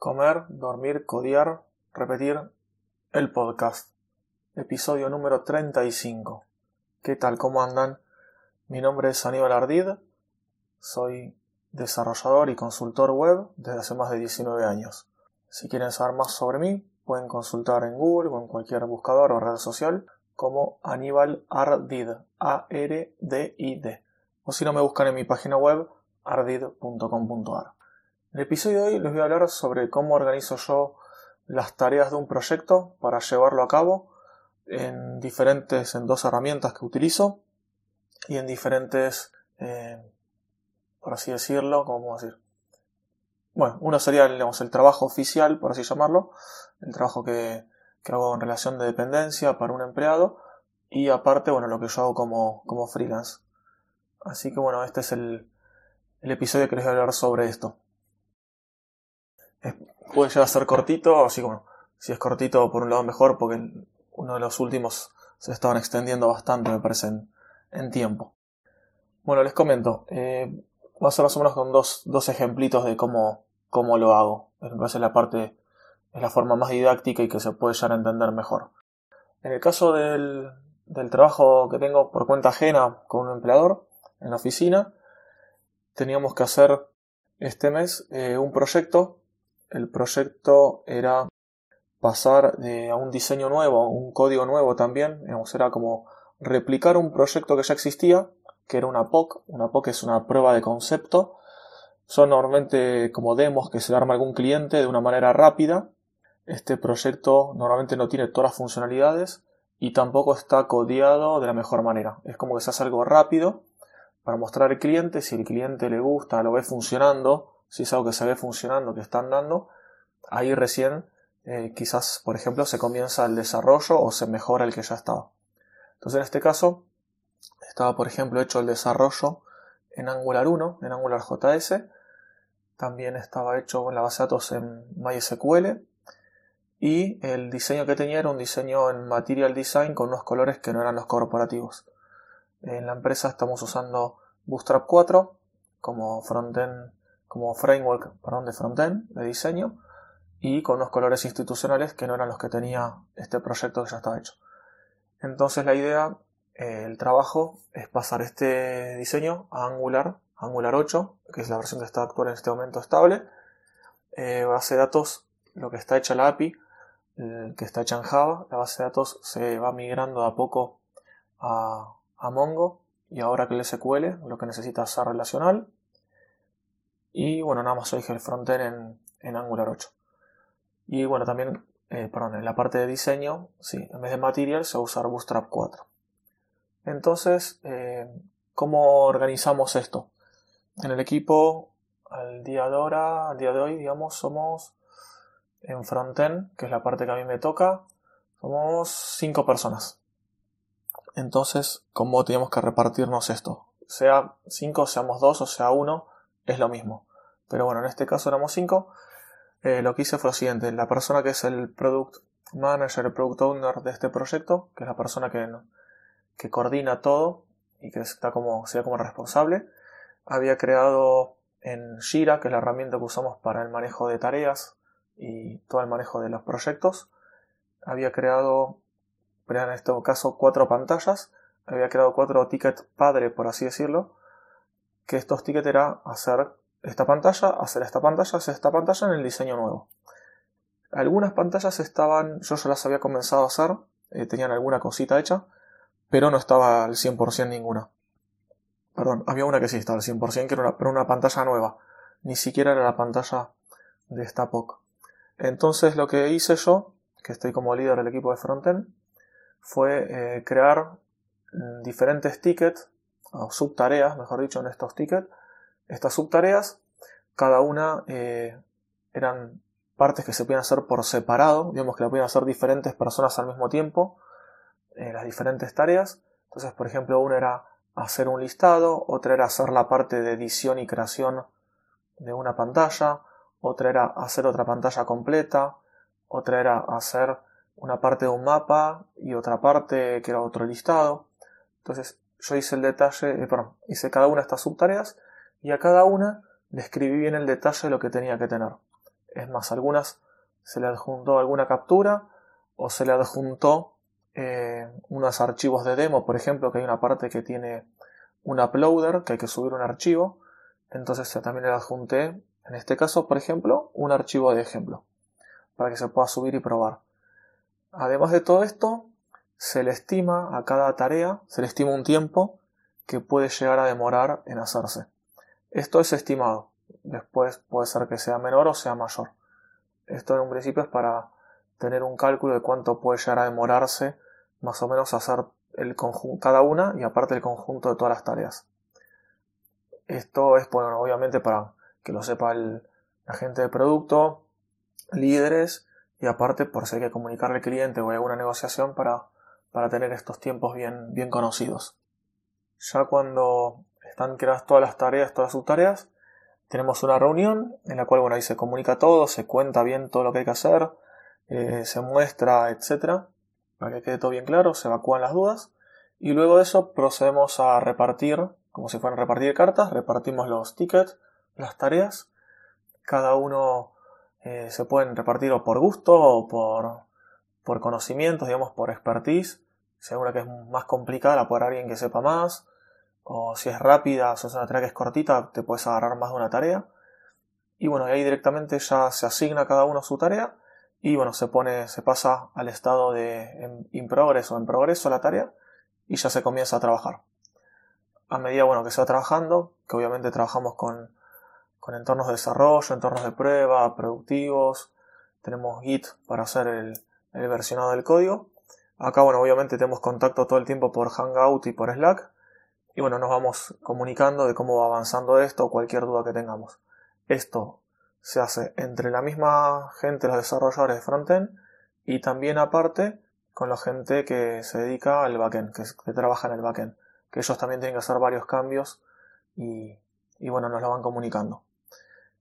Comer, dormir, codiar, repetir el podcast. Episodio número 35. ¿Qué tal? ¿Cómo andan? Mi nombre es Aníbal Ardid. Soy desarrollador y consultor web desde hace más de 19 años. Si quieren saber más sobre mí, pueden consultar en Google o en cualquier buscador o red social como Aníbal Ardid, A-R-D-I-D. O si no, me buscan en mi página web ardid.com.ar. En el episodio de hoy les voy a hablar sobre cómo organizo yo las tareas de un proyecto para llevarlo a cabo en diferentes, en dos herramientas que utilizo y en diferentes, eh, por así decirlo, ¿cómo decir? Bueno, uno sería digamos, el trabajo oficial, por así llamarlo, el trabajo que, que, hago en relación de dependencia para un empleado y aparte, bueno, lo que yo hago como, como freelance. Así que bueno, este es el, el episodio que les voy a hablar sobre esto puede llegar a ser cortito, así como si es cortito por un lado mejor, porque uno de los últimos se estaban extendiendo bastante, me parece, en, tiempo. Bueno, les comento, eh, más o menos con dos, dos ejemplitos de cómo, cómo lo hago. Me parece la parte, es la forma más didáctica y que se puede llegar a entender mejor. En el caso del, del trabajo que tengo por cuenta ajena con un empleador en la oficina, teníamos que hacer este mes eh, un proyecto el proyecto era pasar a un diseño nuevo, un código nuevo también, era como replicar un proyecto que ya existía, que era una POC, una POC es una prueba de concepto, son normalmente como demos que se le arma algún cliente de una manera rápida, este proyecto normalmente no tiene todas las funcionalidades y tampoco está codiado de la mejor manera, es como que se hace algo rápido para mostrar al cliente, si el cliente le gusta, lo ve funcionando, si es algo que se ve funcionando, que están dando, ahí recién eh, quizás, por ejemplo, se comienza el desarrollo o se mejora el que ya estaba. Entonces, en este caso, estaba, por ejemplo, hecho el desarrollo en Angular 1, en Angular JS. También estaba hecho con la base de datos en MySQL. Y el diseño que tenía era un diseño en Material Design con unos colores que no eran los corporativos. En la empresa estamos usando Bootstrap 4 como frontend como framework perdón, de frontend, de diseño, y con unos colores institucionales que no eran los que tenía este proyecto que ya estaba hecho. Entonces la idea, eh, el trabajo, es pasar este diseño a Angular, Angular 8, que es la versión que está actual en este momento estable. Eh, base de datos, lo que está hecha la API, que está hecha en Java, la base de datos se va migrando a poco a, a Mongo y ahora que el SQL, lo que necesita es relacional y bueno, nada más hoy el frontend en, Angular 8. Y bueno, también, eh, perdón, en la parte de diseño, sí, en vez de Material se va a usar Bootstrap 4. Entonces, eh, ¿cómo organizamos esto? En el equipo, al día de ahora, al día de hoy, digamos, somos en frontend, que es la parte que a mí me toca, somos 5 personas. Entonces, ¿cómo tenemos que repartirnos esto? Sea 5, seamos 2 o sea 1, es lo mismo. Pero bueno, en este caso éramos 5. Eh, lo que hice fue lo siguiente. La persona que es el Product Manager, el Product Owner de este proyecto, que es la persona que, coordina todo y que está como, sea como responsable, había creado en Jira, que es la herramienta que usamos para el manejo de tareas y todo el manejo de los proyectos, había creado, en este caso, cuatro pantallas, había creado cuatro tickets padre, por así decirlo, que estos tickets era hacer esta pantalla, hacer esta pantalla, hacer esta pantalla en el diseño nuevo. Algunas pantallas estaban, yo ya las había comenzado a hacer, eh, tenían alguna cosita hecha, pero no estaba al 100% ninguna. Perdón, había una que sí estaba al 100%, que era una, pero una pantalla nueva. Ni siquiera era la pantalla de esta POC. Entonces lo que hice yo, que estoy como líder del equipo de frontend, fue eh, crear mm, diferentes tickets o subtareas, mejor dicho, en estos tickets. Estas subtareas, cada una eh, eran partes que se podían hacer por separado, digamos que la podían hacer diferentes personas al mismo tiempo, eh, las diferentes tareas. Entonces, por ejemplo, una era hacer un listado, otra era hacer la parte de edición y creación de una pantalla, otra era hacer otra pantalla completa, otra era hacer una parte de un mapa y otra parte que era otro listado. Entonces, yo hice el detalle, eh, perdón, hice cada una de estas subtareas y a cada una le escribí bien el detalle de lo que tenía que tener. Es más, algunas se le adjuntó alguna captura o se le adjuntó eh, unos archivos de demo, por ejemplo, que hay una parte que tiene un uploader, que hay que subir un archivo. Entonces también le adjunté, en este caso, por ejemplo, un archivo de ejemplo, para que se pueda subir y probar. Además de todo esto, se le estima a cada tarea, se le estima un tiempo que puede llegar a demorar en hacerse. Esto es estimado. Después puede ser que sea menor o sea mayor. Esto en un principio es para tener un cálculo de cuánto puede llegar a demorarse más o menos hacer el cada una y aparte el conjunto de todas las tareas. Esto es, bueno, obviamente para que lo sepa el agente de producto, líderes y aparte por si hay que comunicarle al cliente o hay alguna negociación para, para tener estos tiempos bien, bien conocidos. Ya cuando están creadas todas las tareas, todas sus tareas, tenemos una reunión en la cual bueno, ahí se comunica todo, se cuenta bien todo lo que hay que hacer, eh, se muestra, etcétera, para que quede todo bien claro, se evacúan las dudas y luego de eso procedemos a repartir, como si fueran repartir cartas, repartimos los tickets, las tareas, cada uno eh, se pueden repartir o por gusto o por, por conocimientos, digamos, por expertise, una que es más complicada la puede alguien que sepa más, o si es rápida, si es una tarea que es cortita, te puedes agarrar más de una tarea. Y bueno, ahí directamente ya se asigna cada uno su tarea y bueno, se pone, se pasa al estado de in progress o en progreso la tarea y ya se comienza a trabajar. A medida bueno, que se va trabajando, que obviamente trabajamos con, con entornos de desarrollo, entornos de prueba, productivos, tenemos Git para hacer el, el versionado del código. Acá, bueno, obviamente tenemos contacto todo el tiempo por Hangout y por Slack. Y bueno, nos vamos comunicando de cómo va avanzando esto o cualquier duda que tengamos. Esto se hace entre la misma gente, los desarrolladores de frontend, y también aparte con la gente que se dedica al backend, que, trabaja en el backend, que ellos también tienen que hacer varios cambios y, y bueno, nos lo van comunicando.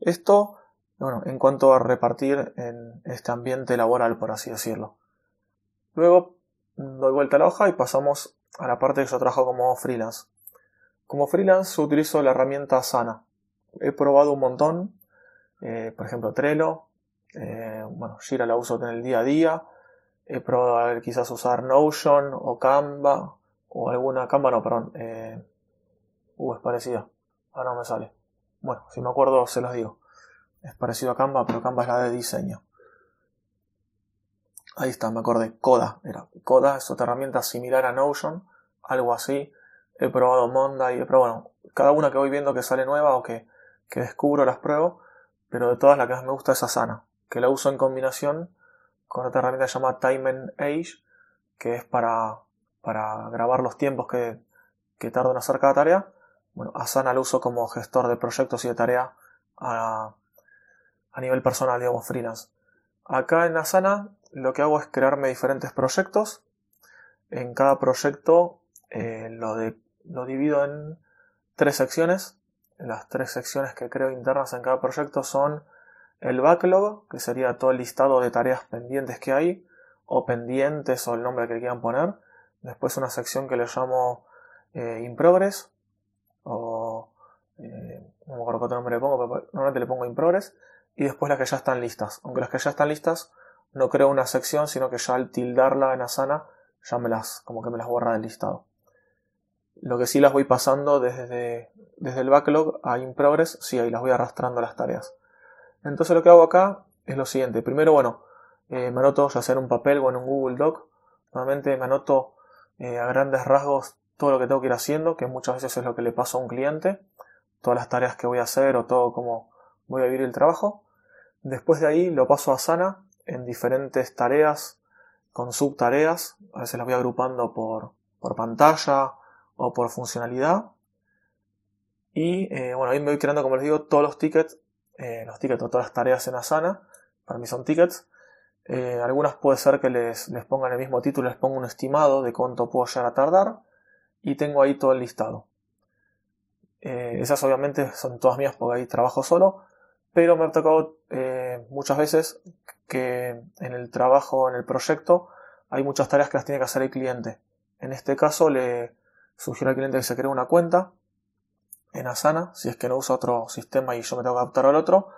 Esto, bueno, en cuanto a repartir en este ambiente laboral, por así decirlo. Luego doy vuelta a la hoja y pasamos a la parte que yo trabajo como freelance. Como freelance utilizo la herramienta Sana. He probado un montón, eh, por ejemplo Trello, eh, bueno, Jira la uso en el día a día, he probado quizás usar Notion o Canva o alguna Canva, no, perdón, eh, uh, es parecida, ahora no me sale. Bueno, si me acuerdo se los digo. Es parecido a Canva, pero Canva es la de diseño. Ahí está, me acordé. Coda era. Coda es otra herramienta similar a Notion, algo así. He probado Monday, pero bueno, cada una que voy viendo que sale nueva o que, que descubro las pruebo, pero de todas la que más me gusta es Asana, que la uso en combinación con otra herramienta llamada Time and Age, que es para, para grabar los tiempos que, que tardo en hacer cada tarea. Bueno, Asana lo uso como gestor de proyectos y de tarea a, a nivel personal, digamos, freelance. Acá en Asana lo que hago es crearme diferentes proyectos. En cada proyecto eh, lo, divido en tres secciones. Las tres secciones que creo internas en cada proyecto son el backlog, que sería todo el listado de tareas pendientes que hay, o pendientes o el nombre que quieran poner. Después una sección que le llamo eh, o eh, no me acuerdo qué otro nombre le pongo, pero normalmente le pongo in progress. Y después las que ya están listas. Aunque las que ya están listas no creo una sección, sino que ya al tildarla en Asana ya me las, como que me las borra del listado. Lo que sí las voy pasando desde, desde el backlog a in progress, sí, ahí las voy arrastrando las tareas. Entonces lo que hago acá es lo siguiente. Primero, bueno, eh, me anoto ya sea en un papel o en un Google Doc. Normalmente me anoto eh, a grandes rasgos todo lo que tengo que ir haciendo, que muchas veces es lo que le paso a un cliente, todas las tareas que voy a hacer o todo cómo voy a vivir el trabajo. Después de ahí lo paso a Sana en diferentes tareas con subtareas. A veces las voy agrupando por, por pantalla o por funcionalidad. Y eh, bueno, ahí me voy creando, como les digo, todos los tickets, eh, los tickets o todas las tareas en Asana. Para mí son tickets. Eh, algunas puede ser que les, les pongan el mismo título, les pongo un estimado de cuánto puedo llegar a tardar. Y tengo ahí todo el listado. esas obviamente son todas mías porque ahí trabajo solo. Pero me ha tocado muchas veces que en el trabajo, en el proyecto, hay muchas tareas que las tiene que hacer el cliente. En este caso le sugiero al cliente que se cree una cuenta en Asana, si es que no usa otro sistema y yo me tengo que adaptar al otro,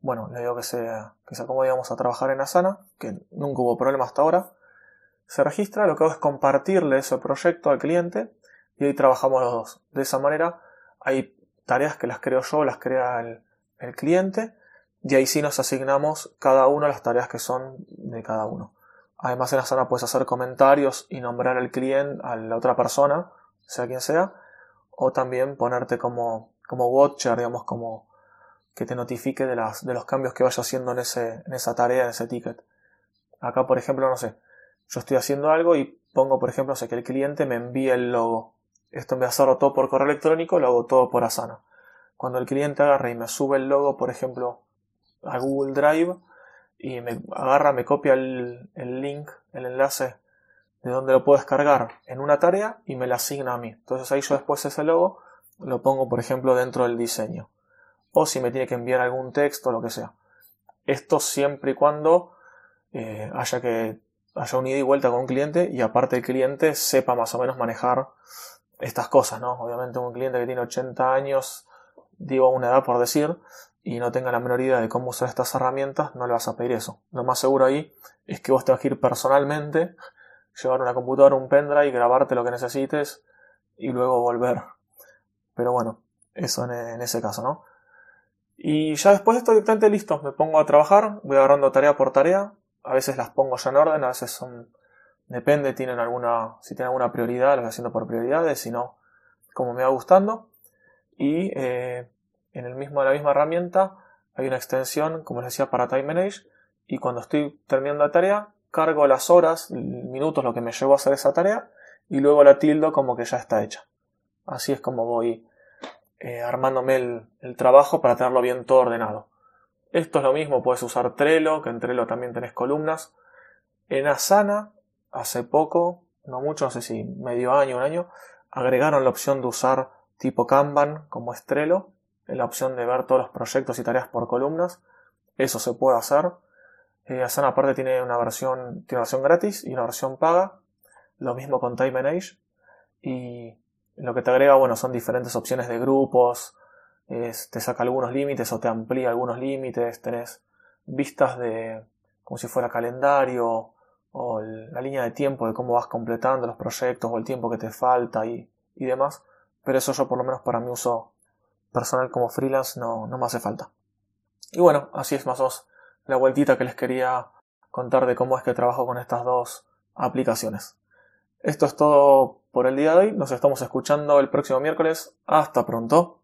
bueno, le digo que se, que se acomode a trabajar en Asana, que nunca hubo problema hasta ahora. Se registra, lo que hago es compartirle ese proyecto al cliente y ahí trabajamos los dos. De esa manera hay tareas que las creo yo, las crea el, el cliente y ahí sí nos asignamos cada uno las tareas que son de cada uno. Además en Asana puedes hacer comentarios y nombrar al cliente, a la otra persona, sea quien sea, o también ponerte como, como watcher, digamos, como que te notifique de, las, de los cambios que vaya haciendo en, ese, en esa tarea, en ese ticket. Acá, por ejemplo, no sé, yo estoy haciendo algo y pongo, por ejemplo, sé que el cliente me envía el logo. Esto en vez de hacerlo todo por correo electrónico, lo hago todo por Asana. Cuando el cliente agarra y me sube el logo, por ejemplo, a Google Drive y me agarra, me copia el, link, el enlace de donde lo puedo descargar en una tarea y me la asigna a mí. Entonces ahí yo después ese logo lo pongo, por ejemplo, dentro del diseño. O si me tiene que enviar algún texto, lo que sea. Esto siempre y cuando eh, haya que haya un ida y vuelta con un cliente y aparte el cliente sepa más o menos manejar estas cosas, ¿no? Obviamente un cliente que tiene 80 años, digo una edad por decir, y no tenga la menor idea de cómo usar estas herramientas, no le vas a pedir eso. Lo más seguro ahí es que vos te vas a ir personalmente, llevar una computadora, un pendrive, grabarte lo que necesites y luego volver. Pero bueno, eso en, ese caso, ¿no? Y ya después estoy directamente listo, me pongo a trabajar, voy agarrando tarea por tarea, a veces las pongo ya en orden, a veces son, depende, tienen alguna, si tienen alguna prioridad, las voy haciendo por prioridades, si no, como me va gustando. Y eh, en el mismo, la misma herramienta hay una extensión, como les decía, para Time Manage y cuando estoy terminando la tarea, cargo las horas, minutos, lo que me llevó a hacer esa tarea y luego la tildo como que ya está hecha. Así es como voy eh, armándome el, el, trabajo para tenerlo bien todo ordenado. Esto es lo mismo, puedes usar Trello, que en Trello también tenés columnas. En Asana, hace poco, no mucho, no sé si medio año, un año, agregaron la opción de usar tipo Kanban como Trello la opción de ver todos los proyectos y tareas por columnas. Eso se puede hacer. Eh, Asana aparte tiene una versión, tiene una versión gratis y una versión paga. Lo mismo con Time Manage. Y lo que te agrega, bueno, son diferentes opciones de grupos. te saca algunos límites o te amplía algunos límites. Tenés vistas de como si fuera calendario o la línea de tiempo de cómo vas completando los proyectos o el tiempo que te falta y, y demás. Pero eso yo por lo menos para mi uso personal como freelance no, no me hace falta. Y bueno, así es más o menos la vueltita que les quería contar de cómo es que trabajo con estas dos aplicaciones. Esto es todo por el día de hoy. Nos estamos escuchando el próximo miércoles. Hasta pronto.